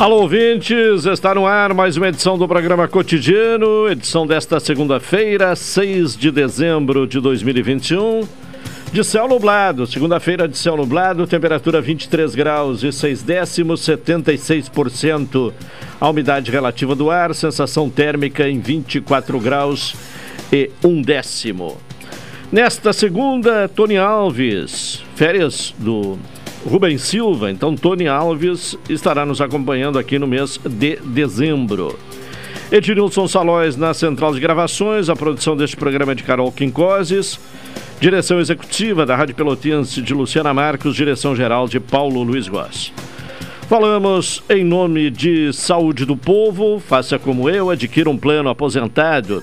Alô, ouvintes, está no ar mais uma edição do programa Cotidiano, edição desta segunda-feira, 6 de dezembro de 2021. De céu nublado, segunda-feira de céu nublado, temperatura 23 graus e 6 décimos, 76% a umidade relativa do ar, sensação térmica em 24 graus e 1 décimo. Nesta segunda, Tony Alves, férias do Rubem Silva, então Tony Alves estará nos acompanhando aqui no mês de dezembro. Ednilson Salóis na central de gravações, a produção deste programa é de Carol Quincoses, direção executiva da Rádio Pelotense de Luciana Marcos, direção geral de Paulo Luiz Goss. Falamos em nome de Saúde do Povo, faça como eu, adquira um plano aposentado.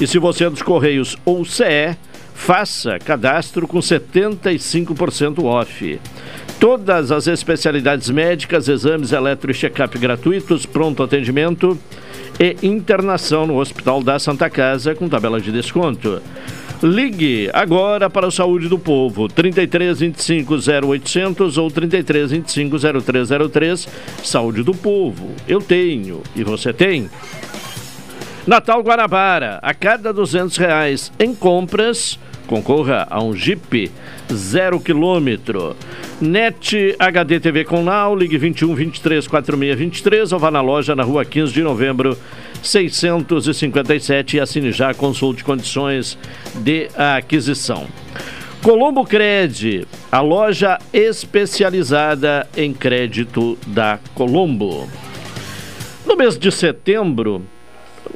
E se você é dos Correios ou CE, faça cadastro com 75% off. Todas as especialidades médicas, exames eletro e check-up gratuitos, pronto atendimento e internação no Hospital da Santa Casa com tabela de desconto. Ligue agora para o Saúde do Povo, 33 25 0800 ou 33 25 0303. Saúde do Povo, eu tenho e você tem. Natal Guarabara, a cada 200 reais em compras, concorra a um Jeep zero quilômetro. NET HD TV com Now, ligue 21 23 46 23 ou vá na loja na rua 15 de novembro 657 e assine já, consulte condições de aquisição. Colombo Cred, a loja especializada em crédito da Colombo. No mês de setembro,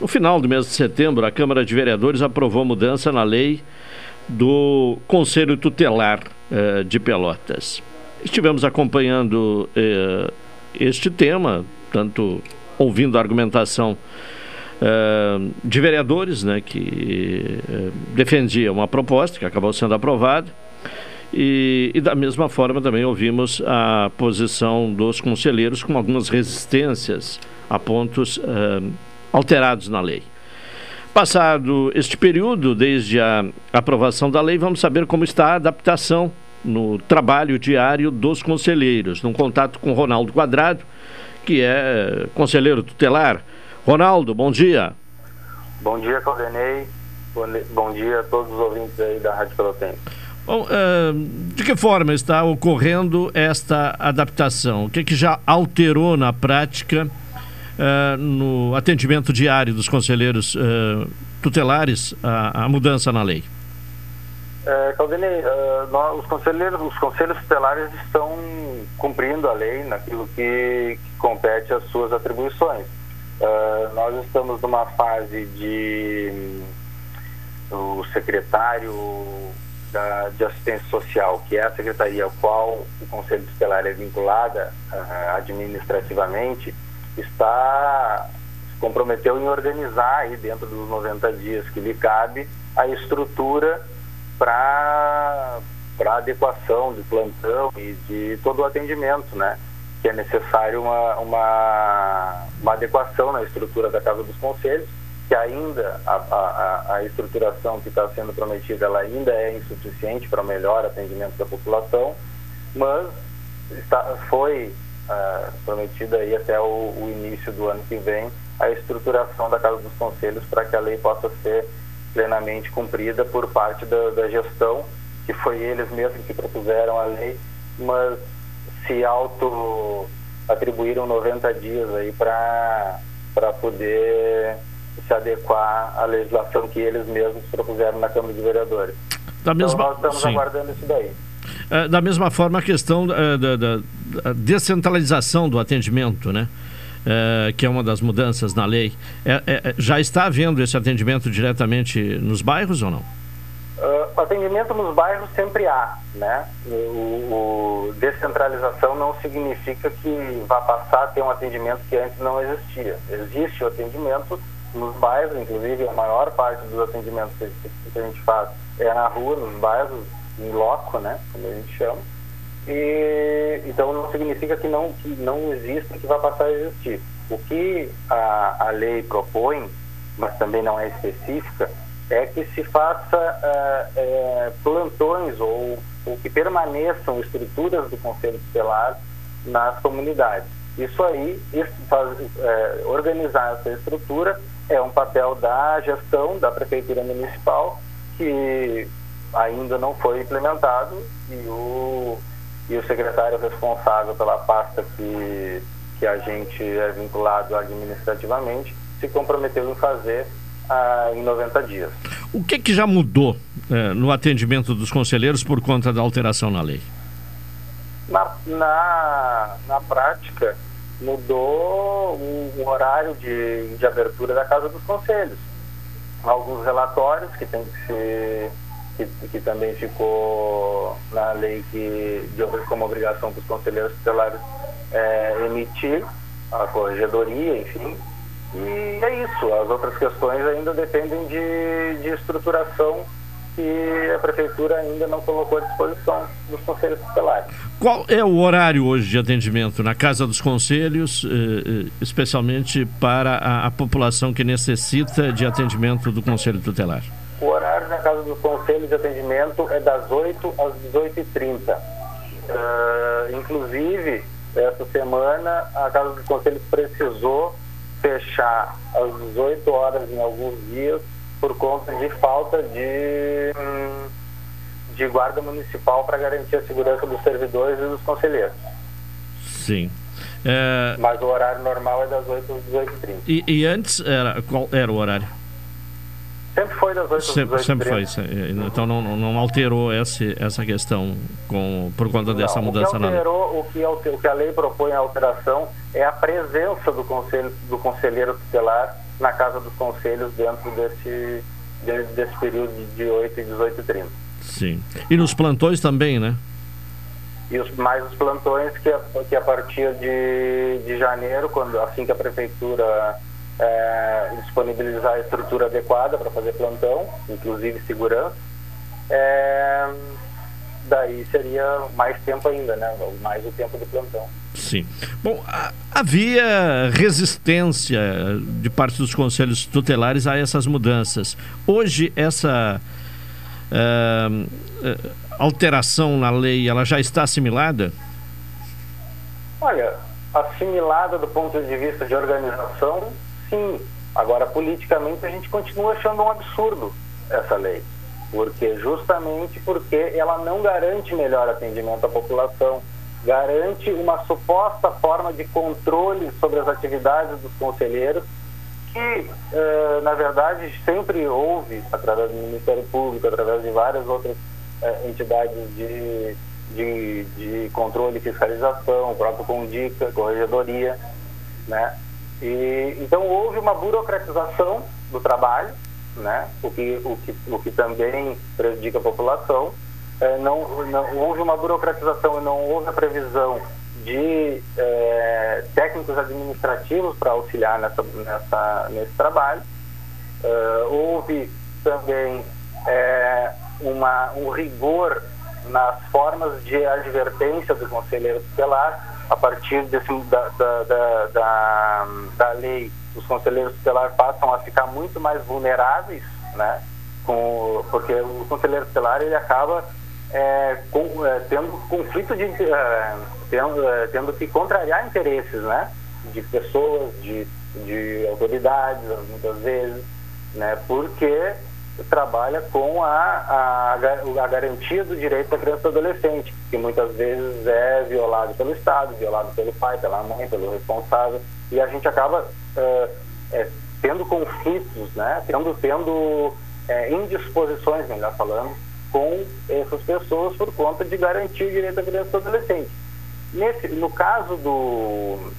no final do mês de setembro, a Câmara de Vereadores aprovou mudança na lei do Conselho Tutelar eh, de Pelotas. Estivemos acompanhando eh, este tema, tanto ouvindo a argumentação eh, de vereadores né, que defendiam uma proposta que acabou sendo aprovada. E, e, da mesma forma também ouvimos a posição dos conselheiros com algumas resistências a pontos alterados na lei. Passado este período, desde a aprovação da lei, vamos saber como está a adaptação no trabalho diário dos conselheiros, num contato com Ronaldo Quadrado, que é conselheiro tutelar. Ronaldo, bom dia. Bom dia, Caldenei. Bom dia a todos os ouvintes aí da Rádio Pelotense. Bom, uh, de que forma está ocorrendo esta adaptação? O que, é que já alterou na prática uh, no atendimento diário dos conselheiros uh, tutelares a, mudança na lei? É, Claudinei, uh, nós, os conselheiros, os conselhos tutelares estão cumprindo a lei naquilo que, que compete às suas atribuições. Uh, nós estamos numa fase de o secretário da, de assistência social, que é a secretaria ao qual o conselho tutelar é vinculada uh, administrativamente, está se comprometeu em organizar aí dentro dos 90 dias que lhe cabe a estrutura para para adequação de plantão e de todo o atendimento, né? Que é necessário uma, uma, uma adequação na estrutura da Casa dos Conselhos, que ainda a, a, a estruturação que está sendo prometida ela ainda é insuficiente para o melhor atendimento da população, mas está, foi uh, prometida aí até o, o início do ano que vem a estruturação da Casa dos Conselhos para que a lei possa ser plenamente cumprida por parte da, da gestão, que foi eles mesmos que propuseram a lei, mas se auto atribuíram 90 dias aí para poder se adequar à legislação que eles mesmos propuseram na Câmara de Vereadores. Da mesma... Então nós estamos Sim. aguardando isso daí. É, da mesma forma a questão é, da, da, da descentralização do atendimento, né? é, que é uma das mudanças na lei, é, é, é, já está havendo esse atendimento diretamente nos bairros ou não? Atendimento nos bairros sempre há, né? O, o, descentralização não significa que vá passar a ter um atendimento que antes não existia. Existe o atendimento nos bairros, inclusive a maior parte dos atendimentos que a gente faz é na rua, nos bairros, em loco, né? Como a gente chama. E, então não significa que não, que não exista, que vai passar a existir. O que a, a lei propõe, mas também não é específica, é que se faça uh, uh, plantões ou, ou, que permaneçam estruturas do Conselho Tutelar nas comunidades. Isso aí, isso faz, uh, organizar essa estrutura é um papel da gestão da Prefeitura Municipal que ainda não foi implementado e o, e o secretário responsável pela pasta que, que a gente é vinculado administrativamente se comprometeu em fazer ah, em 90 dias. O que, que já mudou eh, no atendimento dos conselheiros por conta da alteração na lei? Na, na, na prática, mudou o, o horário de, de abertura da Casa dos Conselhos. Alguns relatórios que tem que ser que, que, também ficou na lei que de, como obrigação para os conselheiros tutelares é, emitir a corregedoria, enfim, e é isso, as outras questões ainda dependem de, de estruturação que a prefeitura ainda não colocou à disposição dos conselhos tutelares. Qual é o horário hoje de atendimento na Casa dos Conselhos, eh, eh, especialmente para a, a, população que necessita de atendimento do Conselho Tutelar? O horário na Casa dos Conselhos de atendimento é das 8 às 18h30. Uh, inclusive, essa semana, a Casa dos Conselhos precisou fechar às 18 horas em alguns dias por conta de falta de, de guarda municipal para garantir a segurança dos servidores e dos conselheiros. Sim. É... Mas o horário normal é das 8 às 18h30. E, e antes, era, qual era o horário? Sempre foi das 8 às sempre, sempre foi. Então não, não alterou esse, essa questão com, por conta dessa não, mudança na lei. O que, o que a lei propõe a alteração é a presença do, conselho, do conselheiro tutelar na Casa dos Conselhos dentro desse, desse período de 8 e 18 e 30. Sim. E nos plantões também, né? E os, mais os plantões que a, que a partir de, de janeiro, quando, assim que a prefeitura é, disponibilizar a estrutura adequada para fazer plantão, inclusive segurança, é, daí seria mais tempo ainda, né? Mais o tempo do plantão. Sim. Bom, havia resistência de parte dos conselhos tutelares a essas mudanças. Hoje, essa uh, alteração na lei, ela já está assimilada? Olha, assimilada do ponto de vista de organização, sim. Agora, politicamente, a gente continua achando um absurdo essa lei. Porque justamente porque ela não garante melhor atendimento à população, garante uma suposta forma de controle sobre as atividades dos conselheiros, que, eh, na verdade, sempre houve, através do Ministério Público, através de várias outras eh, entidades de, de, de controle e fiscalização, o próprio Condica, Corregedoria, né? E, então houve uma burocratização do trabalho, né? o, que, o, que, o que também prejudica a população. É, não, não, houve uma burocratização e não houve a previsão de é, técnicos administrativos para auxiliar nessa, nessa, nesse trabalho. É, houve também é, uma, um rigor nas formas de advertência do conselheiro tutelar, a partir desse, da, da, da, da, lei, os conselheiros tutelares passam a ficar muito mais vulneráveis, né? Com, porque o conselheiro tutelar ele acaba é, com, é, tendo conflito de é, tendo, é, tendo que contrariar interesses, né? De pessoas, de, de autoridades, muitas vezes, né? Porque trabalha com a, a, a, garantia do direito da criança e do adolescente, que muitas vezes é violado pelo Estado, violado pelo pai, pela mãe, pelo responsável, e a gente acaba uh, é, tendo conflitos, né? tendo, tendo é, indisposições, melhor falando, com essas pessoas por conta de garantir o direito da criança e do adolescente. Nesse, no caso do,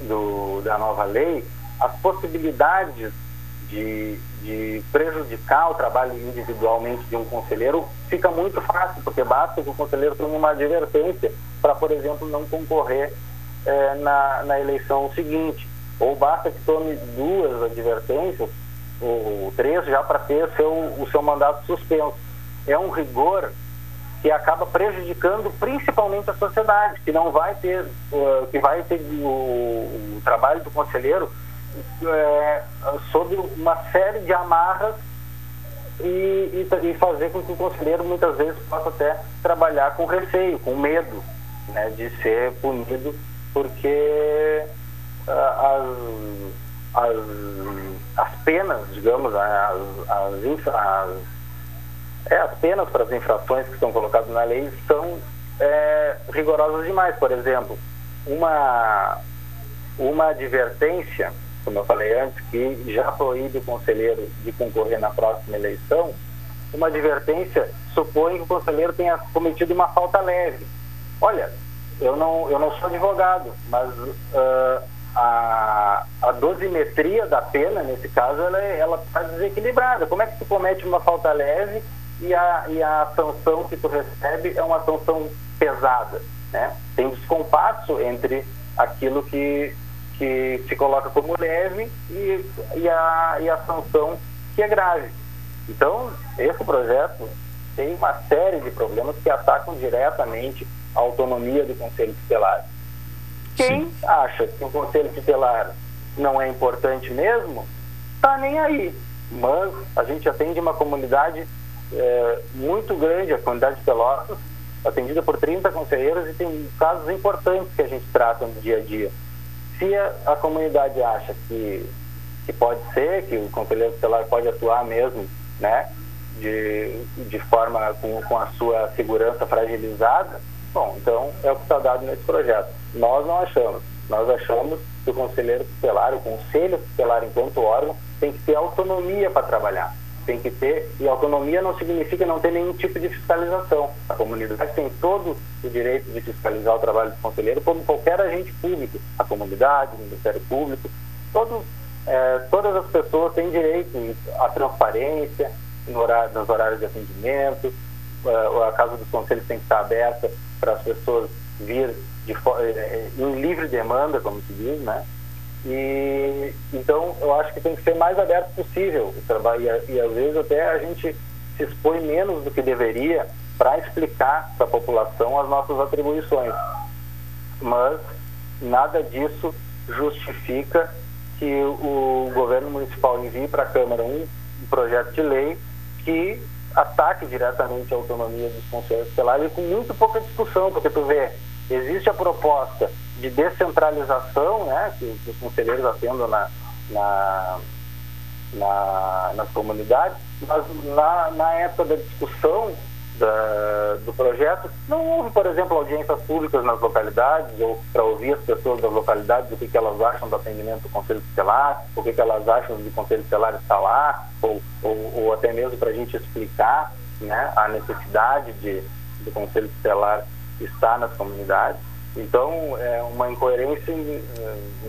do, da nova lei, as possibilidades de, de prejudicar o trabalho individualmente de um conselheiro fica muito fácil, porque basta que o conselheiro tenha uma advertência para, por exemplo, não concorrer é, na, na eleição seguinte. Ou basta que tome duas advertências, ou três, já para ter seu, o seu mandato suspenso. É um rigor que acaba prejudicando principalmente a sociedade, que não vai ter, uh, que vai ter o, o, trabalho do conselheiro é, sob uma série de amarras e, e, e, fazer com que o conselheiro muitas vezes possa até trabalhar com receio, com medo né, de ser punido, porque uh, as, as, as penas, digamos, as, as, as, é, as penas para as infrações que estão colocadas na lei são é, rigorosas demais. Por exemplo, uma, uma advertência como eu falei antes, que já proíbe o conselheiro de concorrer na próxima eleição, uma advertência supõe que o conselheiro tenha cometido uma falta leve. Olha, eu não, eu não sou advogado, mas uh, a, a dosimetria da pena, nesse caso, ela está desequilibrada. Como é que tu comete uma falta leve e a, e a sanção que tu recebe é uma sanção pesada? Né? Tem descompasso entre aquilo que que se coloca como leve e, e, a, e a sanção que é grave. Então, esse projeto tem uma série de problemas que atacam diretamente a autonomia do Conselho Tutelar. Quem Sim. acha que o Conselho Tutelar não é importante mesmo, está nem aí. Mas a gente atende uma comunidade é, muito grande, a comunidade de Pelotas, atendida por 30 conselheiros e tem casos importantes que a gente trata no dia a dia se a, a, comunidade acha que, que pode ser, que o conselheiro tutelar pode atuar mesmo, né, de, de forma com, com a sua segurança fragilizada, bom, então é o que está dado nesse projeto. Nós não achamos. Nós achamos que o conselheiro tutelar, o conselho tutelar enquanto órgão, tem que ter autonomia para trabalhar tem que ter, e autonomia não significa não ter nenhum tipo de fiscalização. A comunidade tem todo o direito de fiscalizar o trabalho do conselheiro, como qualquer agente público. A comunidade, o Ministério Público, todo, é, todas as pessoas têm direito à transparência no horário, nos horários de atendimento, é, a casa dos conselhos tem que estar aberta para as pessoas vir de, é, em livre demanda, como se diz, né? E então eu acho que tem que ser mais aberto possível o trabalho e, e às vezes até a gente se expõe menos do que deveria para explicar para a população as nossas atribuições. Mas nada disso justifica que o governo municipal envie para a Câmara um, um projeto de lei que ataque diretamente a autonomia dos conselhos tutelares com muito pouca discussão, porque tu vê, existe a proposta de descentralização, né, que os conselheiros atendam na, na, na, nas comunidades, mas na, na época da discussão da, do projeto, não houve, por exemplo, audiências públicas nas localidades, ou para ouvir as pessoas das localidades o que, que elas acham do atendimento do Conselho Tutelar, o que, que elas acham do Conselho Tutelar estar lá, ou, ou, ou até mesmo para a gente explicar né, a necessidade de, do Conselho Tutelar estar nas comunidades. Então, é uma incoerência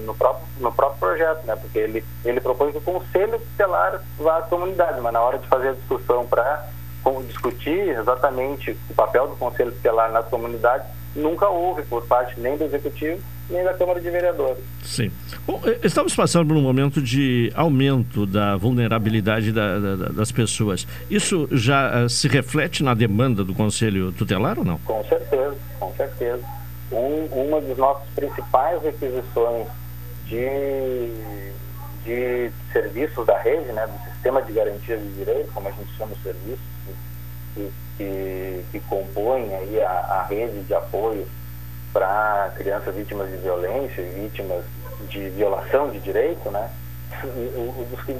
no próprio, no próprio projeto, né? porque ele, ele propõe que o Conselho Tutelar vá às comunidades, mas na hora de fazer a discussão para discutir exatamente o papel do Conselho Tutelar nas comunidades, nunca houve por parte nem do Executivo nem da Câmara de Vereadores. Sim. Bom, eh, estamos passando por um momento de aumento da vulnerabilidade da, da, das pessoas. Isso já uh, se reflete na demanda do Conselho Tutelar ou não? Com certeza, com certeza um, uma das nossas principais requisições de, de serviços da rede, né, do sistema de garantia de direitos, como a gente chama os serviços, que, que, que compõem aí a, a rede de apoio para crianças vítimas de violência e vítimas de violação de direito, né?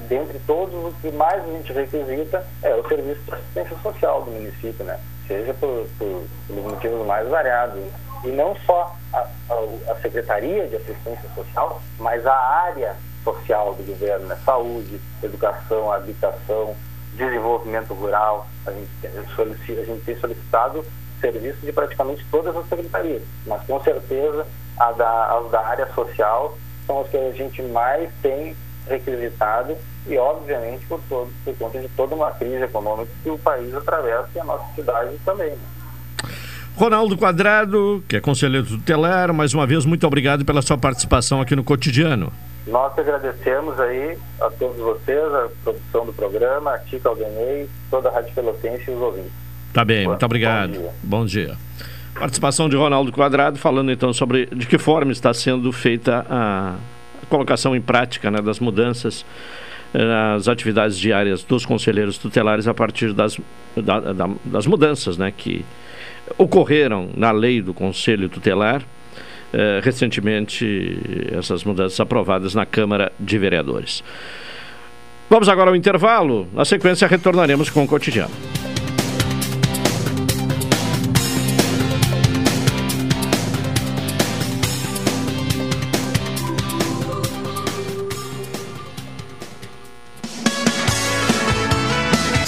dentre todos, o que mais a gente requisita é o serviço de assistência social do município, né? Seja por, por, motivos mais variados e não só a, a, a, Secretaria de Assistência Social, mas a área social do governo, né? saúde, educação, habitação, desenvolvimento rural. A gente, a gente tem solicitado serviços de praticamente todas as secretarias, mas com certeza a da, as da área social são as que a gente mais tem requisitado e, obviamente, por, todo, por conta de toda uma crise econômica que o país atravessa e a nossa cidade também. Né? Ronaldo Quadrado, que é conselheiro tutelar, mais uma vez, muito obrigado pela sua participação aqui no Cotidiano. Nós agradecemos aí a todos vocês, a produção do programa, a Tica Aldenei, toda a Rádio Pelotense e os ouvintes. Tá bem, muito obrigado. Bom dia. Bom dia. Participação de Ronaldo Quadrado, falando então sobre de que forma está sendo feita a colocação em prática né, das mudanças nas atividades diárias dos conselheiros tutelares a partir das, da, da, das mudanças né, que ocorreram na lei do Conselho Tutelar, eh, recentemente, essas mudanças aprovadas na Câmara de Vereadores. Vamos agora ao intervalo. Na sequência, retornaremos com o cotidiano.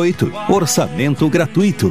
53981612828. Orçamento gratuito.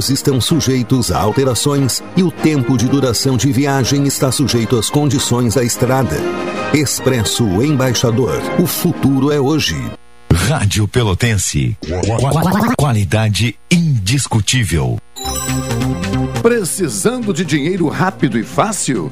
horários estão sujeitos a alterações e o tempo de duração de viagem está sujeito às condições da estrada. Expresso Embaixador. O futuro é hoje. Rádio Pelotense. Qualidade indiscutível. Precisando de dinheiro rápido e fácil?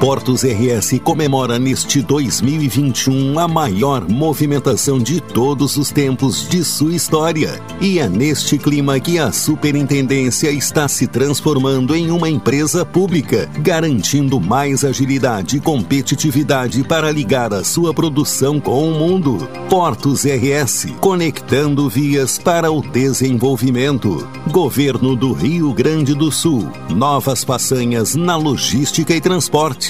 Portos RS comemora neste 2021 a maior movimentação de todos os tempos de sua história. E é neste clima que a Superintendência está se transformando em uma empresa pública, garantindo mais agilidade e competitividade para ligar a sua produção com o mundo. Portos RS, conectando vias para o desenvolvimento. Governo do Rio Grande do Sul. Novas façanhas na logística e transporte.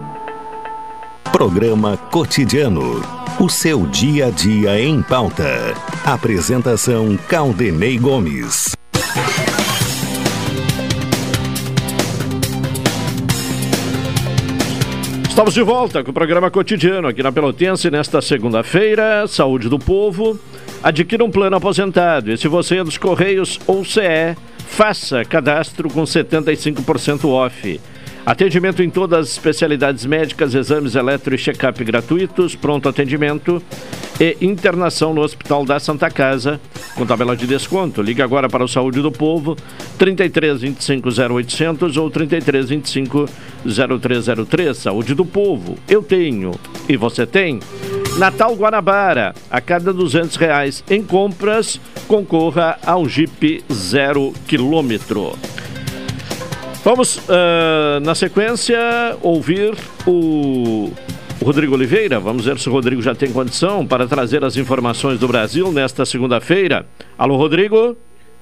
Programa Cotidiano. O seu dia a dia em pauta. Apresentação Caldenei Gomes. Estamos de volta com o programa cotidiano aqui na Pelotense nesta segunda-feira. Saúde do povo. Adquira um plano aposentado. E se você é dos Correios ou CE, faça cadastro com 75% off. Atendimento em todas as especialidades médicas, exames eletro e check-up gratuitos, pronto atendimento e internação no Hospital da Santa Casa, com tabela de desconto. Ligue agora para o Saúde do Povo, 33 25 0800 ou 33 25 0303. Saúde do Povo, eu tenho e você tem. Natal Guanabara, a cada 200 reais em compras, concorra a um Jeep zero quilômetro. Vamos, uh, na sequência, ouvir o Rodrigo Oliveira. Vamos ver se o Rodrigo já tem condição para trazer as informações do Brasil nesta segunda-feira. Alô, Rodrigo.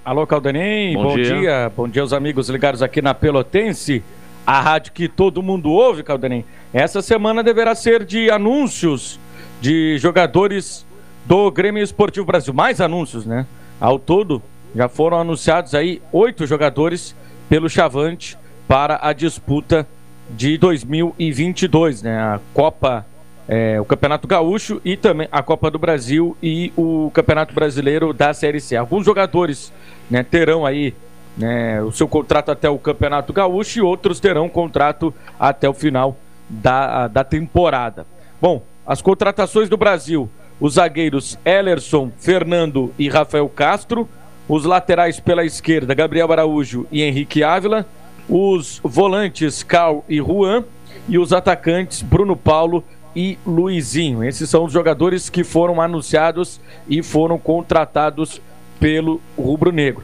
Alô, Caldanem. Bom, Bom dia. dia. Bom dia aos amigos ligados aqui na Pelotense, a rádio que todo mundo ouve, Caldanem. Essa semana deverá ser de anúncios de jogadores do Grêmio Esportivo Brasil. Mais anúncios, né? Ao todo, já foram anunciados aí oito jogadores pelo Chavante para a disputa de 2022, né? A Copa, é, o Campeonato Gaúcho e também a Copa do Brasil e o Campeonato Brasileiro da Série C. Alguns jogadores né, terão aí né, o seu contrato até o Campeonato Gaúcho e outros terão contrato até o final da, da temporada. Bom, as contratações do Brasil: os zagueiros Ellerson, Fernando e Rafael Castro os laterais pela esquerda, Gabriel Araújo e Henrique Ávila, os volantes Cal e Juan e os atacantes Bruno Paulo e Luizinho. Esses são os jogadores que foram anunciados e foram contratados pelo Rubro Negro.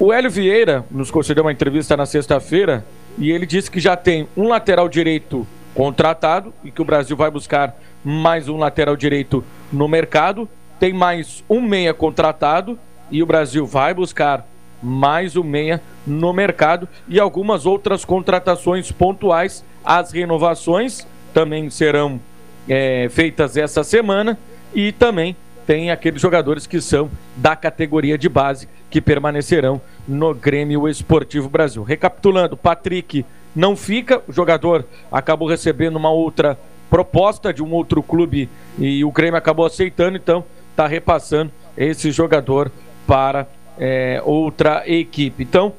O Hélio Vieira nos concedeu uma entrevista na sexta-feira e ele disse que já tem um lateral direito contratado e que o Brasil vai buscar mais um lateral direito no mercado. Tem mais um meia contratado e o Brasil vai buscar mais um meia no mercado e algumas outras contratações pontuais. As renovações também serão é, feitas essa semana e também tem aqueles jogadores que são da categoria de base que permanecerão no Grêmio Esportivo Brasil. Recapitulando, Patrick não fica, o jogador acabou recebendo uma outra proposta de um outro clube e o Grêmio acabou aceitando, então está repassando esse jogador para é, outra equipe. Então,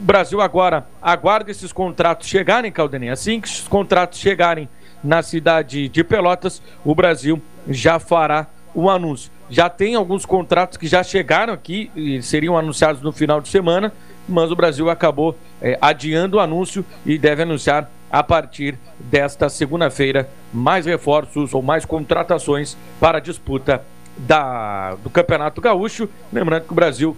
o Brasil agora aguarda esses contratos chegarem, Caldenei. Assim que os contratos chegarem na cidade de Pelotas, o Brasil já fará o anúncio. Já tem alguns contratos que já chegaram aqui e seriam anunciados no final de semana, mas o Brasil acabou é, adiando o anúncio e deve anunciar a partir desta segunda-feira mais reforços ou mais contratações para a disputa da, do Campeonato Gaúcho. Lembrando que o Brasil.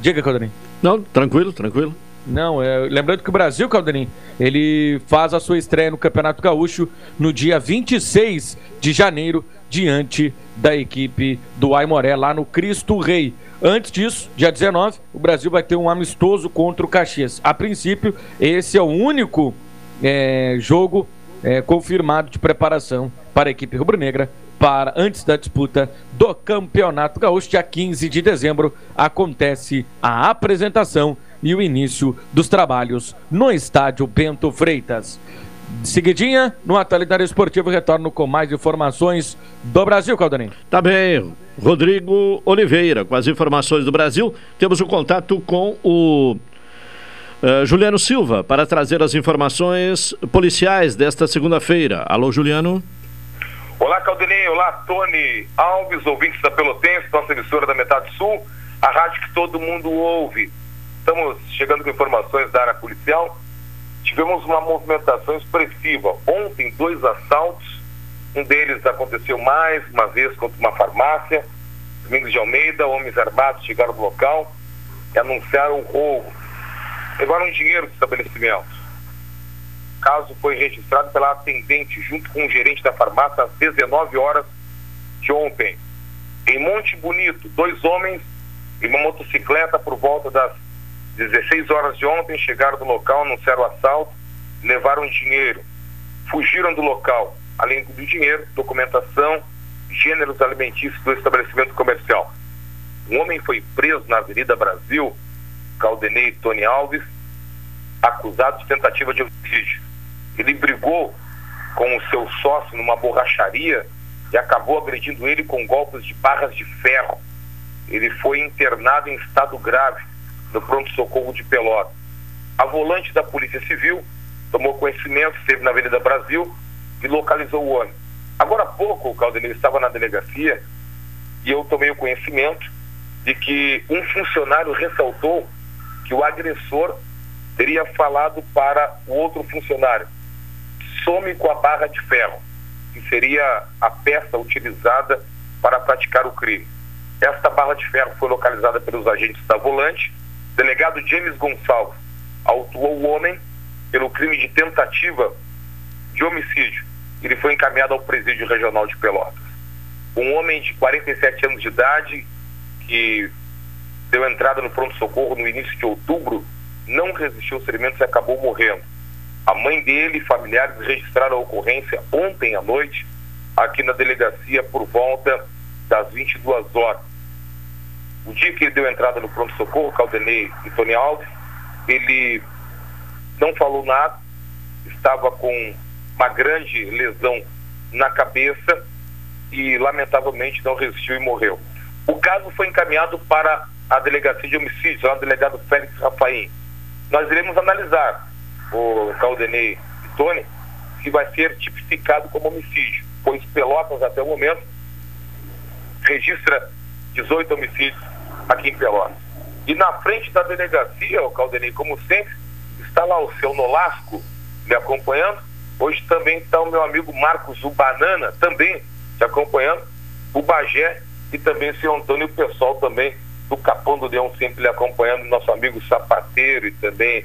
Diga, Caldarim. Não, tranquilo, tranquilo. Não, é, lembrando que o Brasil, Caldarim, ele faz a sua estreia no Campeonato Gaúcho no dia 26 de janeiro, diante da equipe do Aimoré, lá no Cristo Rei. Antes disso, dia 19, o Brasil vai ter um amistoso contra o Caxias. A princípio, esse é o único é, jogo é, confirmado de preparação para a equipe rubro-negra para antes da disputa do Campeonato Gaúcho, dia 15 de dezembro, acontece a apresentação e o início dos trabalhos no estádio Bento Freitas. Seguidinha, no Atualidade Esportivo, retorno com mais informações do Brasil, Caldarim. Tá bem, Rodrigo Oliveira, com as informações do Brasil. Temos o um contato com o uh, Juliano Silva para trazer as informações policiais desta segunda-feira. Alô, Juliano. Olá, Caldenei. Olá, Tony Alves, ouvintes da Pelotense, nossa emissora da Metade Sul, a rádio que todo mundo ouve. Estamos chegando com informações da área policial. Tivemos uma movimentação expressiva. Ontem, dois assaltos Um deles aconteceu mais uma vez contra uma farmácia. Domingos de Almeida, homens armados chegaram no local e anunciaram o roubo. Levaram dinheiro do estabelecimento. O caso foi registrado pela atendente junto com o gerente da farmácia às 19 horas de ontem. Em Monte Bonito, dois homens e uma motocicleta por volta das 16 horas de ontem chegaram no local, anunciaram o assalto, levaram dinheiro, fugiram do local, além do dinheiro, documentação, gêneros alimentícios do estabelecimento comercial. Um homem foi preso na Avenida Brasil, Caldenei Tony Alves, acusado de tentativa de homicídio. Ele brigou com o seu sócio numa borracharia e acabou agredindo ele com golpes de barras de ferro. Ele foi internado em estado grave no pronto-socorro de Pelotas. A volante da Polícia Civil tomou conhecimento, esteve na Avenida Brasil e localizou o homem. Agora há pouco, o Caldenei estava na delegacia e eu tomei o conhecimento de que um funcionário ressaltou que o agressor teria falado para o outro funcionário: some com a barra de ferro, que seria a peça utilizada para praticar o crime. Esta barra de ferro foi localizada pelos agentes da volante. O delegado James Gonçalves autuou o homem pelo crime de tentativa de homicídio. Ele foi encaminhado ao presídio regional de Pelotas. Um homem de 47 anos de idade que deu entrada no pronto-socorro no início de outubro não resistiu aos ferimentos e acabou morrendo. A mãe dele e familiares registraram a ocorrência ontem à noite aqui na delegacia por volta das 22 horas. O dia que ele deu entrada no pronto-socorro, Caldenei e Tony Alves, ele não falou nada, estava com uma grande lesão na cabeça e, lamentavelmente, não resistiu e morreu. O caso foi encaminhado para a delegacia de homicídios, lá o delegado Félix Rafaim. Nós iremos analisar o Caldenei Tony se vai ser tipificado como homicídio, pois Pelotas, até o momento, registra 18 homicídios aqui em Pelotas. E na frente da delegacia, o Caldenei, como sempre, está lá o seu Nolasco me acompanhando. Hoje também está o meu amigo Marcos o Banana, também te acompanhando. O Bagé e também o senhor Antônio o pessoal também do Capão do Leão sempre lhe acompanhando, nosso amigo sapateiro e também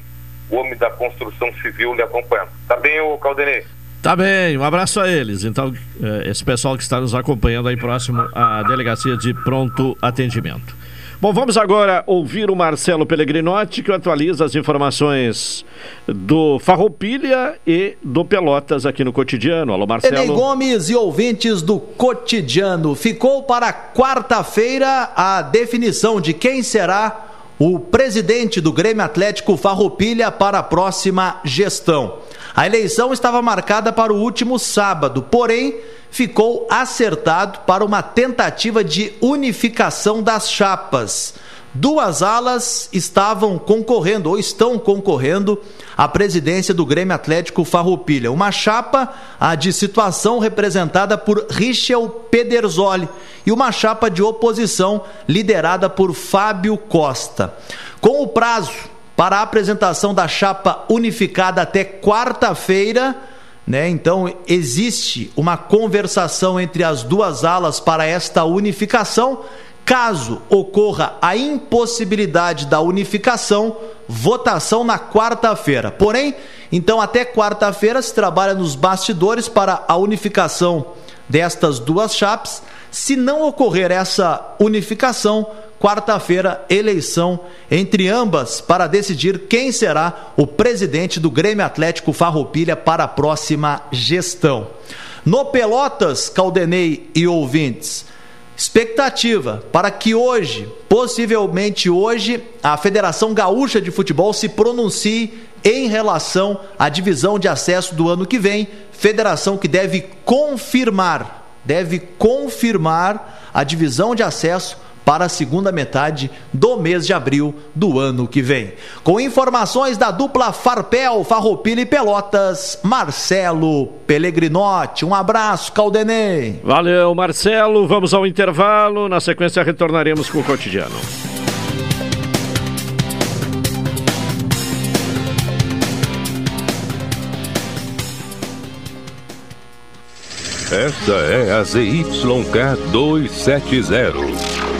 o homem da construção civil lhe acompanhando. Tá bem, o Caldenei? Tá bem, um abraço a eles. Então, eh, esse pessoal que está nos acompanhando aí próximo à delegacia de pronto atendimento. Bom, vamos agora ouvir o Marcelo Pellegrinotti, que atualiza as informações do Farroupilha e do Pelotas aqui no Cotidiano. Alô, Marcelo. Enem Gomes e ouvintes do Cotidiano. Ficou para quarta-feira a definição de quem será o presidente do Grêmio Atlético Farroupilha para a próxima gestão. A eleição estava marcada para o último sábado, porém ficou acertado para uma tentativa de unificação das chapas. Duas alas estavam concorrendo ou estão concorrendo à presidência do Grêmio Atlético Farroupilha. Uma chapa, a de situação representada por Richel Pederzoli e uma chapa de oposição liderada por Fábio Costa. Com o prazo para a apresentação da chapa unificada até quarta-feira, né? Então, existe uma conversação entre as duas alas para esta unificação. Caso ocorra a impossibilidade da unificação, votação na quarta-feira. Porém, então até quarta-feira se trabalha nos bastidores para a unificação destas duas chapas. Se não ocorrer essa unificação, quarta-feira, eleição entre ambas para decidir quem será o presidente do Grêmio Atlético Farroupilha para a próxima gestão. No Pelotas, Caldenei e ouvintes, expectativa para que hoje, possivelmente hoje, a Federação Gaúcha de Futebol se pronuncie em relação à divisão de acesso do ano que vem, federação que deve confirmar, deve confirmar a divisão de acesso para a segunda metade do mês de abril do ano que vem. Com informações da dupla Farpel, Farroupilha e Pelotas, Marcelo Pellegrinotti. Um abraço, Caldenei. Valeu, Marcelo. Vamos ao intervalo. Na sequência, retornaremos com o cotidiano. Esta é a ZYK 270,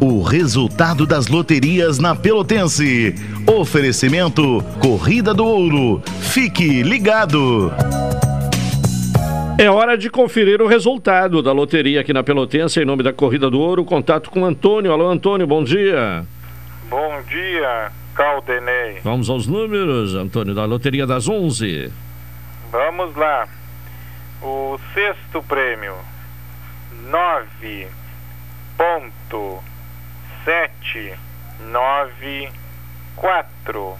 O resultado das loterias na Pelotense. Oferecimento Corrida do Ouro. Fique ligado. É hora de conferir o resultado da loteria aqui na Pelotense em nome da Corrida do Ouro. Contato com Antônio. Alô, Antônio, bom dia. Bom dia, Caldenei. Vamos aos números, Antônio, da loteria das 11. Vamos lá. O sexto prêmio, 9 ponto sete nove quatro.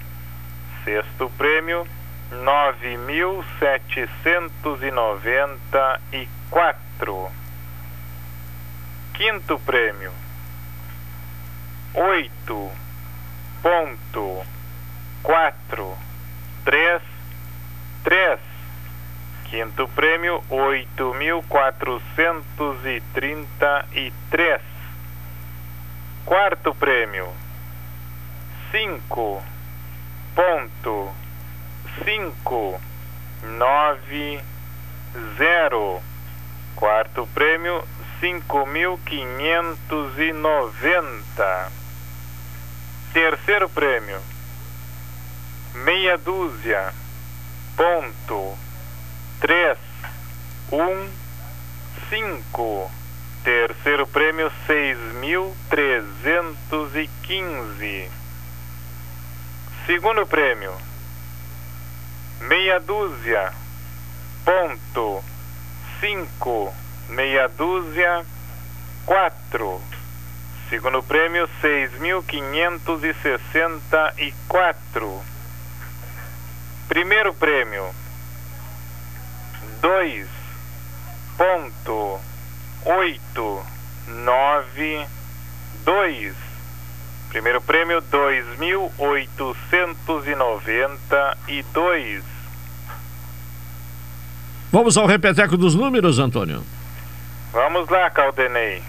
Sexto prêmio nove mil setecentos e noventa e quatro. Quinto prêmio oito ponto quatro três três. Quinto prêmio oito mil quatrocentos e trinta e três. Quarto prêmio, cinco. Ponto. Cinco. Nove. Zero. Quarto prêmio, cinco mil quinhentos e noventa. Terceiro prêmio, meia dúzia. Ponto. Três. Um. Cinco. Terceiro prêmio, seis mil trezentos e quinze. Segundo prêmio, meia dúzia, ponto, cinco, meia dúzia, quatro. Segundo prêmio, seis mil quinhentos e sessenta e quatro. Primeiro prêmio, dois, ponto, oito nove dois primeiro prêmio dois mil oitocentos e noventa e dois Vamos ao repeteco dos números, Antônio. Vamos lá, Caldenei.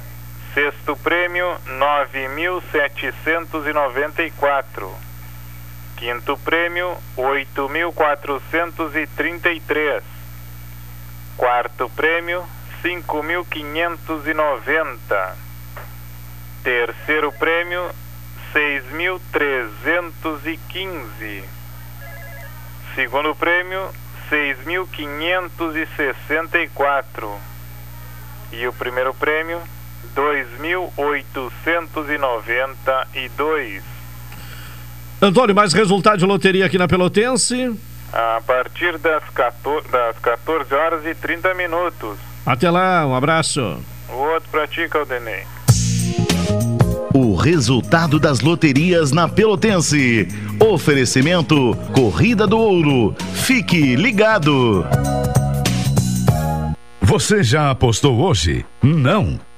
Sexto prêmio, nove mil setecentos e noventa e quatro. Quinto prêmio, oito mil quatrocentos e trinta e três. Quarto prêmio, 5.590. Terceiro prêmio, 6.315. Segundo prêmio, 6.564. E o primeiro prêmio, 2.892. Antônio, mais resultado de loteria aqui na Pelotense? A partir das 14, das 14 horas e 30 minutos. Até lá, um abraço. O outro pra ti, Caldenei. O resultado das loterias na Pelotense. Oferecimento Corrida do Ouro. Fique ligado. Você já apostou hoje? Não.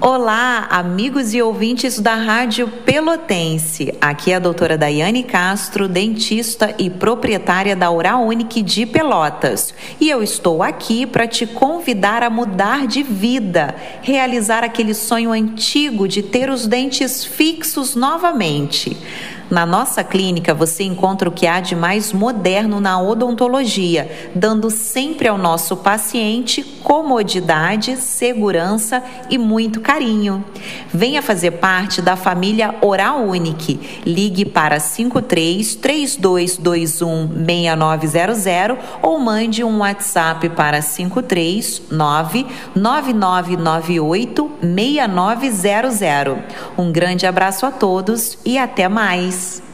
Olá, amigos e ouvintes da Rádio Pelotense. Aqui é a doutora Daiane Castro, dentista e proprietária da Oral Unique de Pelotas. E eu estou aqui para te convidar a mudar de vida, realizar aquele sonho antigo de ter os dentes fixos novamente. Na nossa clínica você encontra o que há de mais moderno na odontologia, dando sempre ao nosso paciente comodidade, segurança e muito carinho. Venha fazer parte da família Oral Unique. Ligue para 53 3221 6900 ou mande um WhatsApp para 53 99998 6900. Um grande abraço a todos e até mais. nice.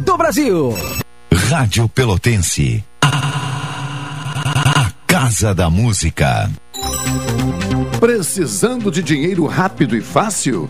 do Brasil. Rádio Pelotense. A Casa da Música. Precisando de dinheiro rápido e fácil?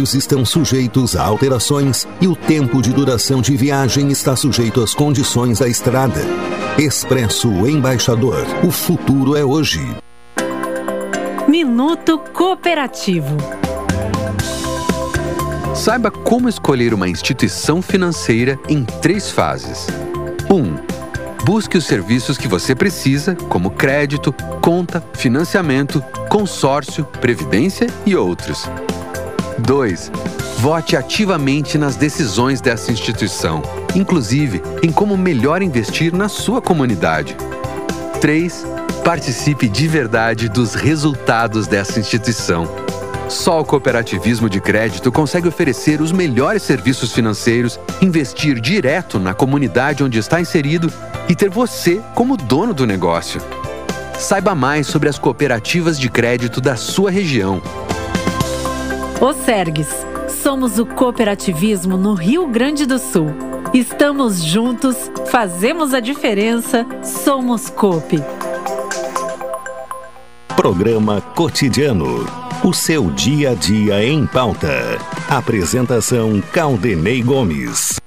estão sujeitos a alterações e o tempo de duração de viagem está sujeito às condições da estrada. Expresso Embaixador. O futuro é hoje. Minuto Cooperativo. Saiba como escolher uma instituição financeira em três fases. 1. Um, busque os serviços que você precisa, como crédito, conta, financiamento, consórcio, previdência e outros. 2. Vote ativamente nas decisões dessa instituição, inclusive em como melhor investir na sua comunidade. 3. Participe de verdade dos resultados dessa instituição. Só o cooperativismo de crédito consegue oferecer os melhores serviços financeiros, investir direto na comunidade onde está inserido e ter você como dono do negócio. Saiba mais sobre as cooperativas de crédito da sua região. O Sergues. Somos o cooperativismo no Rio Grande do Sul. Estamos juntos, fazemos a diferença, somos COP. Programa Cotidiano. O seu dia a dia em pauta. Apresentação Caldenei Gomes.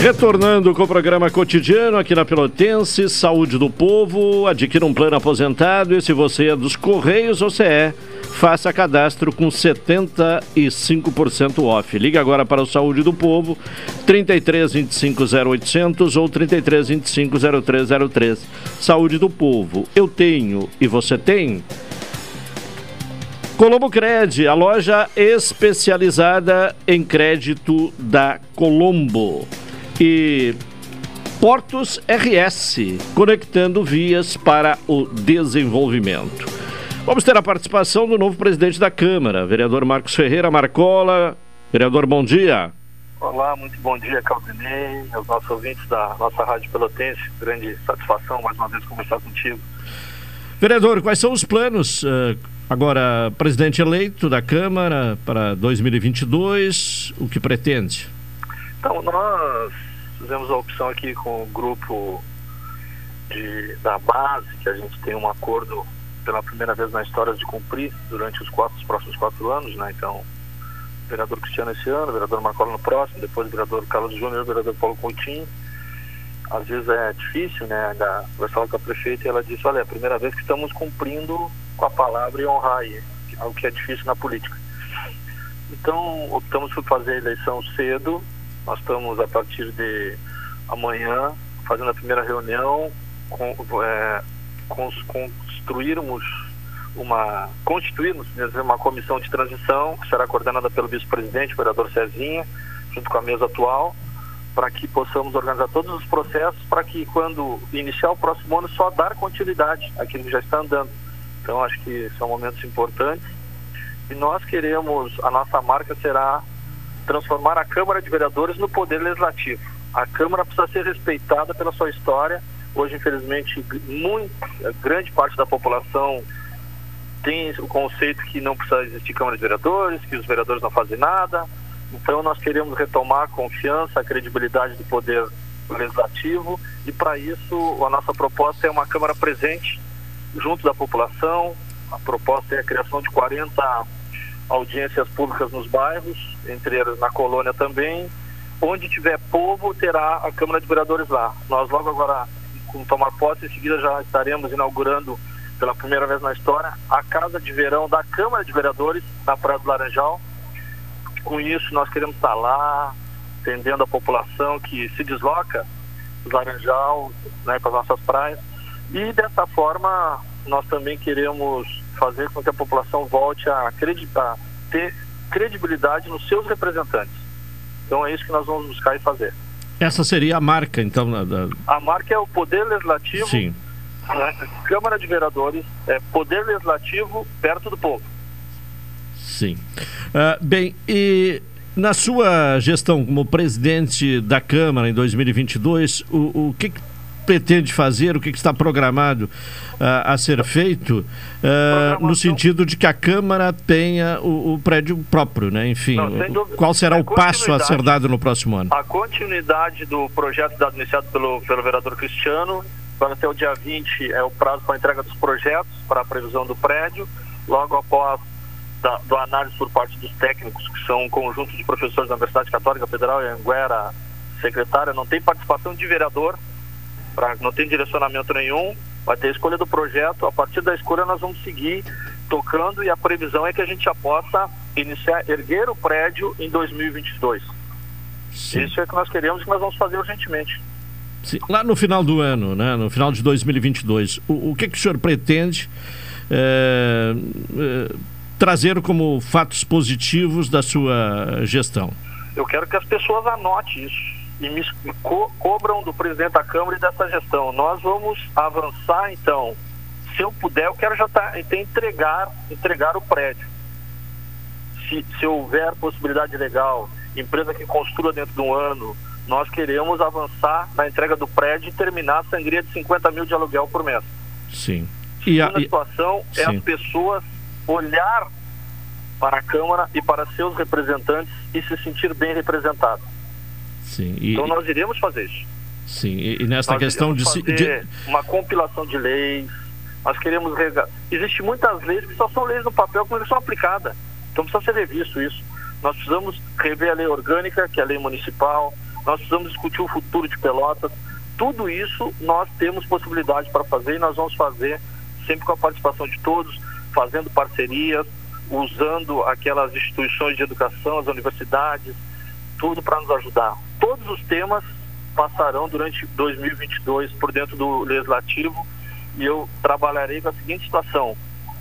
Retornando com o programa cotidiano aqui na Pelotense, Saúde do Povo, adquira um plano aposentado e se você é dos Correios ou é, faça cadastro com 75% off. Ligue agora para o Saúde do Povo, 33 25 0800 ou 33 25 0303. Saúde do Povo, eu tenho e você tem? Colombo Cred, a loja especializada em crédito da Colombo. E Portos RS, conectando vias para o desenvolvimento. Vamos ter a participação do novo presidente da Câmara, vereador Marcos Ferreira Marcola. Vereador, bom dia. Olá, muito bom dia, Caldenei, aos nossos ouvintes da nossa Rádio Pelotense. Grande satisfação mais uma vez conversar contigo. Vereador, quais são os planos uh, agora presidente eleito da Câmara para 2022? O que pretende? Então, nós fizemos a opção aqui com o grupo de, da base, que a gente tem um acordo pela primeira vez na história de cumprir durante os, quatro, os próximos quatro anos, né? Então, o vereador Cristiano esse ano, o vereador Marcola no próximo, depois o vereador Carlos Júnior, o vereador Paulo Coutinho. Às vezes é difícil, né? Ainda conversava com a prefeita e ela disse, olha, é a primeira vez que estamos cumprindo com a palavra e honrar aí, algo que é difícil na política. Então, optamos por fazer a eleição cedo, nós estamos, a partir de amanhã, fazendo a primeira reunião, com, é, construirmos uma, constituirmos uma comissão de transição, que será coordenada pelo vice-presidente, o vereador Cezinha, junto com a mesa atual, para que possamos organizar todos os processos, para que quando iniciar o próximo ano só dar continuidade àquilo que já está andando. Então acho que são momentos importantes. E nós queremos, a nossa marca será transformar a Câmara de Vereadores no poder legislativo. A Câmara precisa ser respeitada pela sua história. Hoje, infelizmente, muito, grande parte da população tem o conceito que não precisa existir Câmara de Vereadores, que os vereadores não fazem nada. Então, nós queremos retomar a confiança, a credibilidade do poder legislativo e, para isso, a nossa proposta é uma Câmara presente junto da população. A proposta é a criação de 40 audiências públicas nos bairros, entre na colônia também. Onde tiver povo, terá a Câmara de Vereadores lá. Nós logo agora, com tomar posse, em seguida já estaremos inaugurando pela primeira vez na história a Casa de Verão da Câmara de Vereadores na Praia do Laranjal. Com isso, nós queremos estar lá, atendendo a população que se desloca do Laranjal né, para as nossas praias. E dessa forma, nós também queremos fazer com que a população volte a acreditar, ter credibilidade nos seus representantes. Então é isso que nós vamos buscar e fazer. Essa seria a marca, então? Da... A marca é o Poder Legislativo, Sim. Né? Câmara de Vereadores, é Poder Legislativo perto do povo. Sim. Uh, bem, e na sua gestão como presidente da Câmara em 2022, o, o que, que pretende fazer, o que, está programado uh, a ser feito, uh, no sentido de que a Câmara tenha o, o prédio próprio, né? Enfim, Não, qual será é o passo a ser dado no próximo ano? A continuidade do projeto dado iniciado pelo, pelo vereador Cristiano, para até o dia 20 é o prazo para a entrega dos projetos, para a previsão do prédio, logo após da, do análise por parte dos técnicos, que são um conjunto de professores da Universidade Católica Federal e Anguera, secretária, não tem participação de vereador, não tem direcionamento nenhum, vai ter a escolha do projeto, a partir da escolha nós vamos seguir tocando e a previsão é que a gente já possa iniciar, erguer o prédio em 2022. Sim. Isso é o que nós queremos e que nós vamos fazer urgentemente. Sim. Lá no final do ano, né, no final de 2022, o, o que, que o senhor pretende é, é, trazer como fatos positivos da sua gestão? Eu quero que as pessoas anotem isso e me co cobram do presidente da Câmara e dessa gestão. Nós vamos avançar, então. Se eu puder, eu quero já tá, entregar, entregar o prédio. Se, se houver possibilidade legal, empresa que construa dentro de um ano, nós queremos avançar na entrega do prédio e terminar a sangria de 50 mil de aluguel por mês. Sim. E a, situação é as pessoas olhar para a Câmara e para seus representantes e se sentir bem representado. Sim. E, então nós iremos fazer isso. Sim, e, e nesta nós questão de, de, uma compilação de leis, nós queremos regar. Existem muitas leis que só são leis no papel que não são aplicadas. Então precisa ser revisto isso. Nós precisamos rever a lei orgânica, que é a lei municipal, nós precisamos discutir o futuro de Pelotas. Tudo isso nós temos possibilidade para fazer e nós vamos fazer sempre com a participação de todos, fazendo parcerias, usando aquelas instituições de educação, as universidades, tudo para nos ajudar. Todos os temas passarão durante 2022 por dentro do Legislativo e eu trabalharei com a seguinte situação: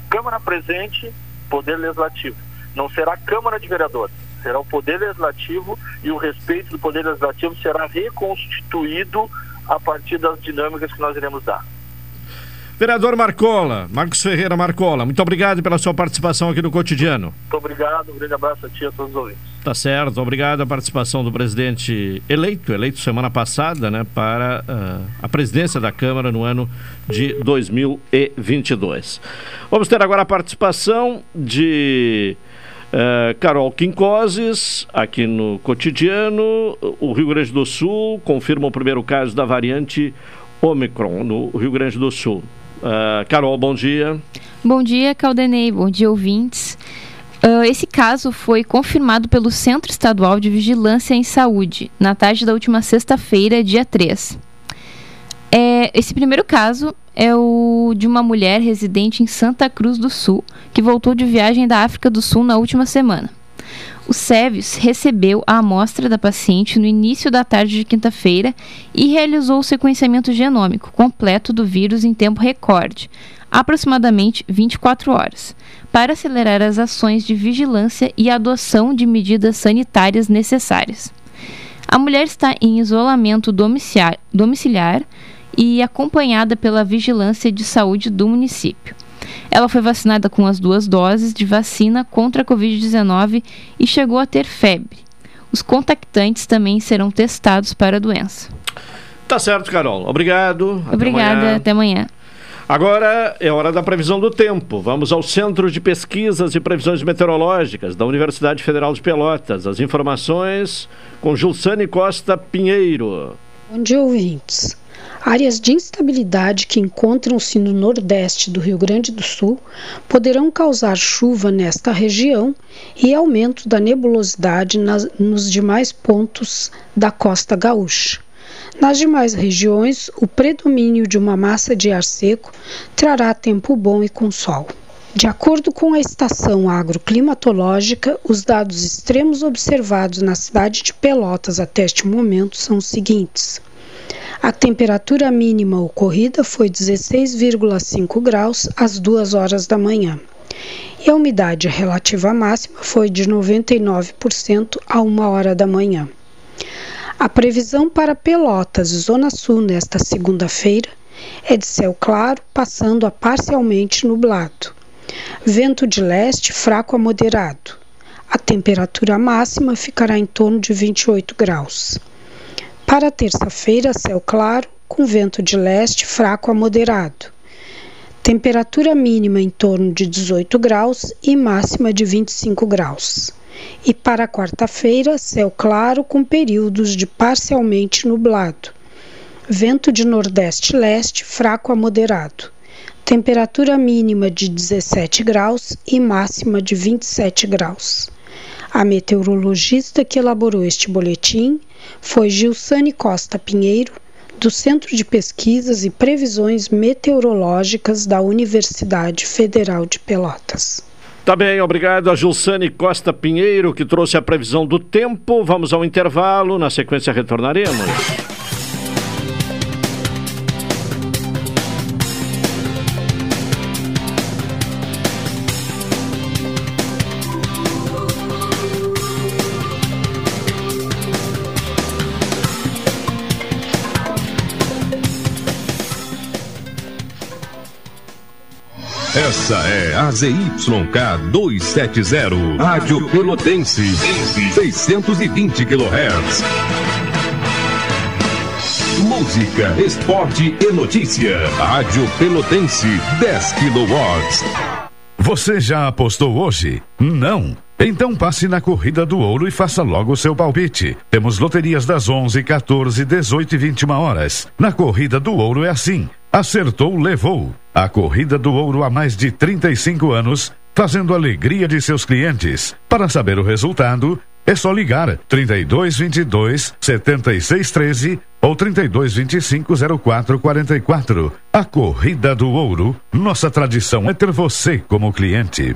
Câmara presente, Poder Legislativo. Não será Câmara de Vereadores, será o Poder Legislativo e o respeito do Poder Legislativo será reconstituído a partir das dinâmicas que nós iremos dar. Vereador Marcola, Marcos Ferreira Marcola, muito obrigado pela sua participação aqui no cotidiano. Muito obrigado, um grande abraço a ti e a todos os ouvintes. Tá certo, obrigado a participação do presidente eleito, eleito semana passada, né, para uh, a presidência da Câmara no ano de 2022. Vamos ter agora a participação de uh, Carol Quincoses, aqui no cotidiano. O Rio Grande do Sul confirma o primeiro caso da variante Omicron no Rio Grande do Sul. Uh, Carol, bom dia. Bom dia, Caldenei. Bom dia, ouvintes. Uh, esse caso foi confirmado pelo Centro Estadual de Vigilância em Saúde na tarde da última sexta-feira, dia 3. É, esse primeiro caso é o de uma mulher residente em Santa Cruz do Sul, que voltou de viagem da África do Sul na última semana. O SEVIS recebeu a amostra da paciente no início da tarde de quinta-feira e realizou o sequenciamento genômico completo do vírus em tempo recorde, aproximadamente 24 horas, para acelerar as ações de vigilância e adoção de medidas sanitárias necessárias. A mulher está em isolamento domiciliar e acompanhada pela vigilância de saúde do município. Ela foi vacinada com as duas doses de vacina contra a Covid-19 e chegou a ter febre. Os contactantes também serão testados para a doença. Tá certo, Carol. Obrigado. Obrigada. Até amanhã. Até amanhã. Agora é hora da previsão do tempo. Vamos ao Centro de Pesquisas e Previsões Meteorológicas da Universidade Federal de Pelotas. As informações com Gilsane Costa Pinheiro. Bom dia, ouvintes. Áreas de instabilidade que encontram-se no nordeste do Rio Grande do Sul poderão causar chuva nesta região e aumento da nebulosidade nas, nos demais pontos da costa gaúcha. Nas demais regiões, o predomínio de uma massa de ar seco trará tempo bom e com sol. De acordo com a estação agroclimatológica, os dados extremos observados na cidade de Pelotas até este momento são os seguintes: a temperatura mínima ocorrida foi 16,5 graus às 2 horas da manhã. E a umidade relativa máxima foi de 99% a 1 hora da manhã. A previsão para Pelotas, Zona Sul, nesta segunda-feira é de céu claro, passando a parcialmente nublado. Vento de leste fraco a moderado. A temperatura máxima ficará em torno de 28 graus. Para terça-feira, céu claro, com vento de leste fraco a moderado. Temperatura mínima em torno de 18 graus e máxima de 25 graus. E para quarta-feira, céu claro com períodos de parcialmente nublado. Vento de nordeste-leste fraco a moderado. Temperatura mínima de 17 graus e máxima de 27 graus. A meteorologista que elaborou este boletim foi Gilsane Costa Pinheiro, do Centro de Pesquisas e Previsões Meteorológicas da Universidade Federal de Pelotas. Tá bem, obrigado a Gilsane Costa Pinheiro, que trouxe a previsão do tempo. Vamos ao intervalo, na sequência retornaremos. Essa é a ZYK 270, Rádio Pelotense, 620 kHz. Música, esporte e notícia. Rádio Pelotense, 10 kW. Você já apostou hoje? Não. Então passe na Corrida do Ouro e faça logo o seu palpite. Temos loterias das 11, 14, 18 e 21 horas. Na Corrida do Ouro é assim. Acertou, levou. A Corrida do Ouro há mais de 35 anos, fazendo alegria de seus clientes. Para saber o resultado, é só ligar 3222 7613 ou 3225 0444. A Corrida do Ouro, nossa tradição é ter você como cliente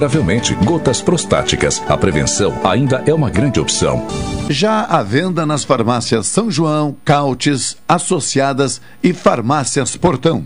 Gotas prostáticas. A prevenção ainda é uma grande opção. Já à venda nas farmácias São João, Cautes, Associadas e Farmácias Portão.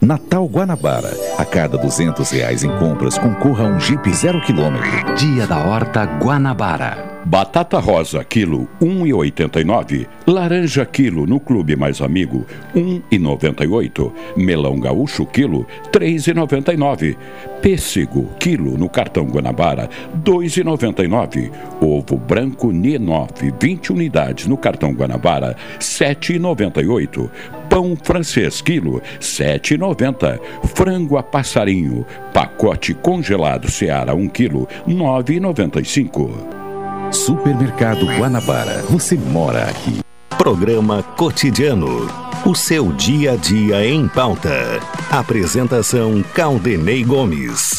Natal Guanabara. A cada 200 reais em compras, concorra a um Jeep zero quilômetro. Dia da Horta Guanabara. Batata rosa, quilo 1,89. Laranja, quilo no Clube Mais Amigo, 1,98. Melão gaúcho, quilo 3,99. Pêssego, quilo no Cartão Guanabara, 2,99. Ovo branco N9, 20 unidades no Cartão Guanabara, 7,98. Pão francês, quilo, 7,90. Frango a passarinho, pacote congelado Seara, 1 quilo, 9,95. Supermercado Guanabara. Você mora aqui. Programa Cotidiano. O seu dia a dia em pauta. Apresentação Caldenei Gomes.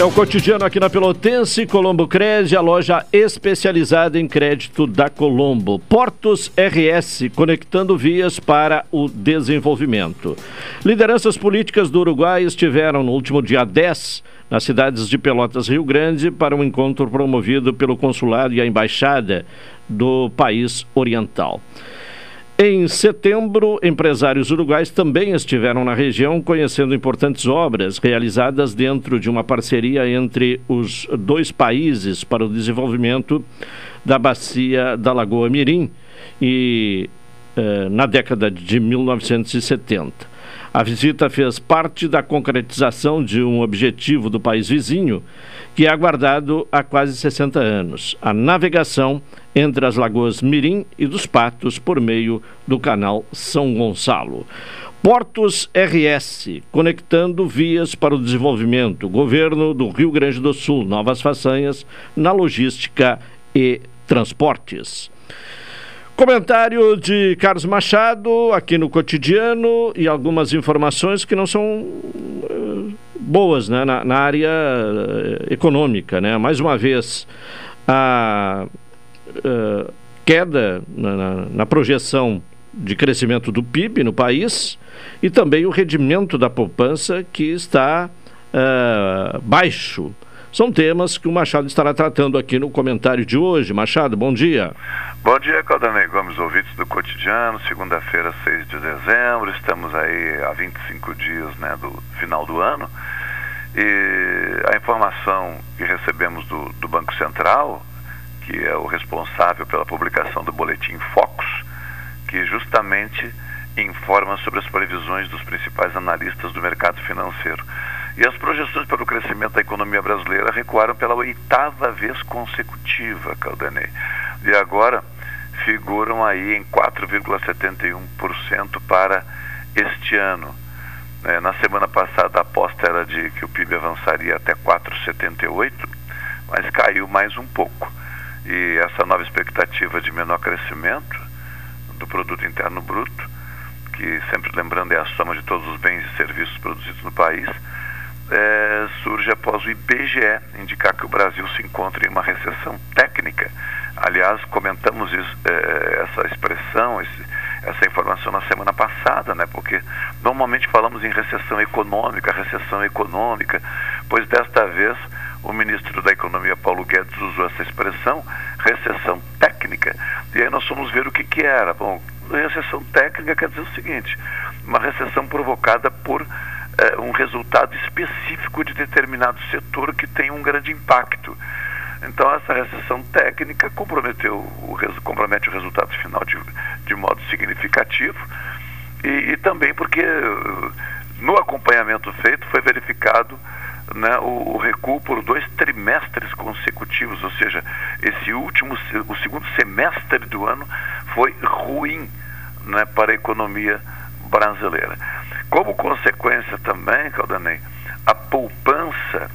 É o cotidiano aqui na Pelotense, Colombo Cred, a loja especializada em crédito da Colombo. Portos RS, conectando vias para o desenvolvimento. Lideranças políticas do Uruguai estiveram no último dia 10 nas cidades de Pelotas Rio Grande para um encontro promovido pelo consulado e a embaixada do país oriental. Em setembro, empresários uruguais também estiveram na região conhecendo importantes obras realizadas dentro de uma parceria entre os dois países para o desenvolvimento da bacia da Lagoa Mirim e eh, na década de 1970. A visita fez parte da concretização de um objetivo do país vizinho, que é aguardado há quase 60 anos: a navegação entre as lagoas Mirim e dos Patos por meio do canal São Gonçalo. Portos RS, conectando vias para o desenvolvimento. Governo do Rio Grande do Sul, novas façanhas na logística e transportes. Comentário de Carlos Machado aqui no cotidiano e algumas informações que não são uh, boas né, na, na área uh, econômica. Né? Mais uma vez, a uh, queda na, na, na projeção de crescimento do PIB no país e também o rendimento da poupança que está baixo São temas que o Machado estará tratando aqui no comentário de hoje. Machado, bom dia. Bom dia, Caldanei Gomes, ouvintes do Cotidiano. Segunda-feira, 6 de dezembro. Estamos aí há 25 dias né, do final do ano. E a informação que recebemos do, do Banco Central, que é o responsável pela publicação do boletim Focus, que justamente informa sobre as previsões dos principais analistas do mercado financeiro. E as projeções para o crescimento da economia brasileira recuaram pela oitava vez consecutiva, Caldanei. E agora figuram aí em 4,71% para este ano. É, na semana passada a aposta era de que o PIB avançaria até 4,78, mas caiu mais um pouco. E essa nova expectativa de menor crescimento do produto interno bruto, que sempre lembrando é a soma de todos os bens e serviços produzidos no país, é, surge após o IBGE indicar que o Brasil se encontra em uma recessão técnica. Aliás, comentamos isso, é, essa expressão, esse, essa informação na semana passada, né? Porque normalmente falamos em recessão econômica, recessão econômica, pois desta vez o ministro da Economia Paulo Guedes usou essa expressão, recessão técnica, e aí nós fomos ver o que que era. Bom, recessão técnica quer dizer o seguinte, uma recessão provocada por é, um resultado específico de determinado setor que tem um grande impacto. Então essa recessão técnica comprometeu o, compromete o resultado final de, de modo significativo e, e também porque no acompanhamento feito foi verificado né, o, o, recuo por dois trimestres consecutivos, ou seja, esse último, o segundo semestre do ano foi ruim né, para a economia brasileira. Como consequência também, Caldanei, a poupança,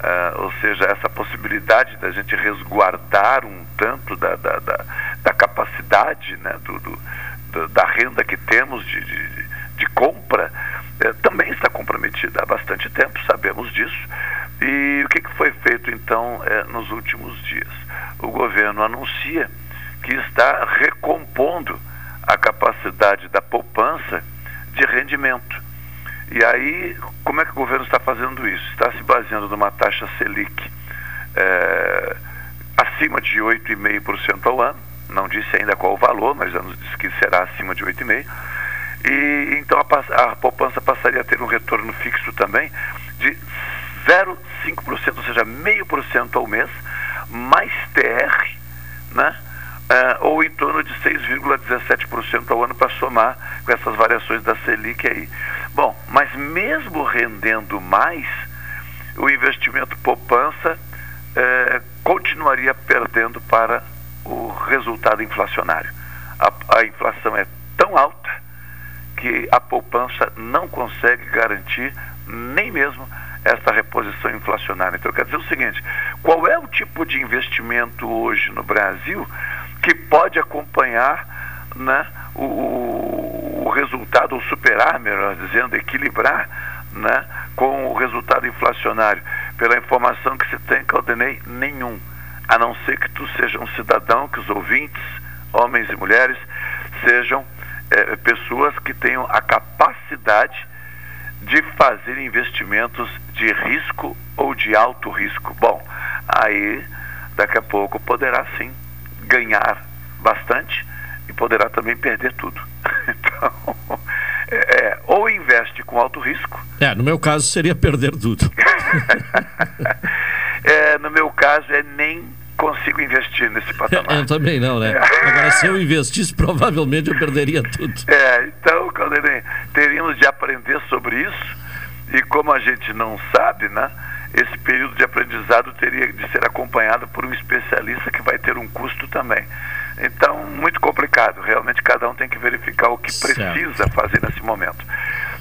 uh, ou seja, essa possibilidade da gente resguardar um tanto da, da, da, da capacidade né, do, do, da renda que temos de, de, de compra, uh, também está comprometida há bastante tempo, sabemos disso. E o que, que foi feito então uh, nos últimos dias? O governo anuncia que está recompondo a capacidade da poupança de rendimento. E aí, como é que o governo está fazendo isso? Está se baseando numa taxa Selic é, acima de 8,5% ao ano. Não disse ainda qual o valor, mas disse que será acima de 8,5%. E então a, a poupança passaria a ter um retorno fixo também de 0,5%, ou seja, meio por cento ao mês, mais TR, né? Uh, ou em torno de 6,17% ao ano para somar com essas variações da Selic aí. Bom, mas mesmo rendendo mais, o investimento poupança uh, continuaria perdendo para o resultado inflacionário. A, a inflação é tão alta que a poupança não consegue garantir nem mesmo essa reposição inflacionária. Então, quer dizer o seguinte: qual é o tipo de investimento hoje no Brasil que pode acompanhar né, o, o resultado, ou superar, melhor dizendo, equilibrar né, com o resultado inflacionário. Pela informação que se tem, Caldenei, nenhum. A não ser que tu seja um cidadão, que os ouvintes, homens e mulheres, sejam é, pessoas que tenham a capacidade de fazer investimentos de risco ou de alto risco. Bom, aí daqui a pouco poderá sim ganhar bastante e poderá também perder tudo. Então, é, é, ou investe com alto risco. É, no meu caso seria perder tudo. é, no meu caso é nem consigo investir nesse patamar. Eu também não, né? É. Agora, se eu investisse, provavelmente eu perderia tudo. É, então, Caldeirem, teríamos de aprender sobre isso e como a gente não sabe, né? esse período de aprendizado teria de ser acompanhado por um especialista que vai ter um custo também. Então, muito complicado. Realmente, cada um tem que verificar o que certo. precisa fazer nesse momento.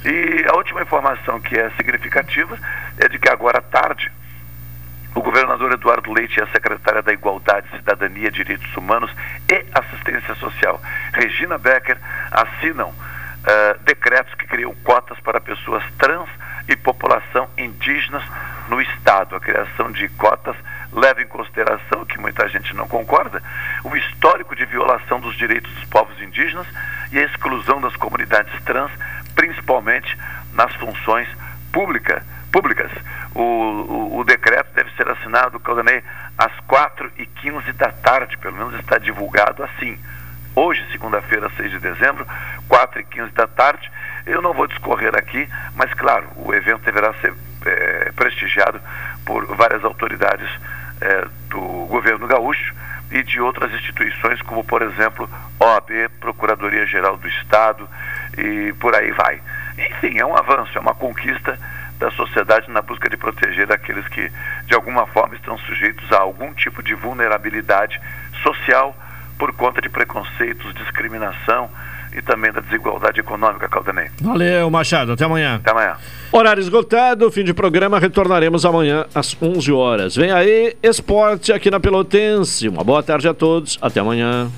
E a última informação que é significativa é de que agora à tarde, o governador Eduardo Leite e a secretária da Igualdade, Cidadania, Direitos Humanos e Assistência Social, Regina Becker, assinam uh, decretos que criam cotas para pessoas trans e população indígenas no Estado. A criação de cotas leva em consideração, que muita gente não concorda, o histórico de violação dos direitos dos povos indígenas e a exclusão das comunidades trans, principalmente nas funções pública, públicas. O, o, o decreto deve ser assinado, Caldanei, às 4h15 da tarde, pelo menos está divulgado assim. Hoje, segunda-feira, 6 de dezembro, 4h15 da tarde. Eu não vou discorrer aqui, mas claro, o evento deverá ser é, prestigiado por várias autoridades é, do governo gaúcho e de outras instituições, como por exemplo OAB, Procuradoria-Geral do Estado e por aí vai. Enfim, é um avanço, é uma conquista da sociedade na busca de proteger aqueles que de alguma forma estão sujeitos a algum tipo de vulnerabilidade social por conta de preconceitos, discriminação e também da desigualdade econômica, Caldanei. Valeu, Machado. Até amanhã. Até amanhã. Horário esgotado, fim de programa. Retornaremos amanhã às 11 horas. Vem aí, esporte aqui na Pelotense. Uma boa tarde a todos. Até amanhã.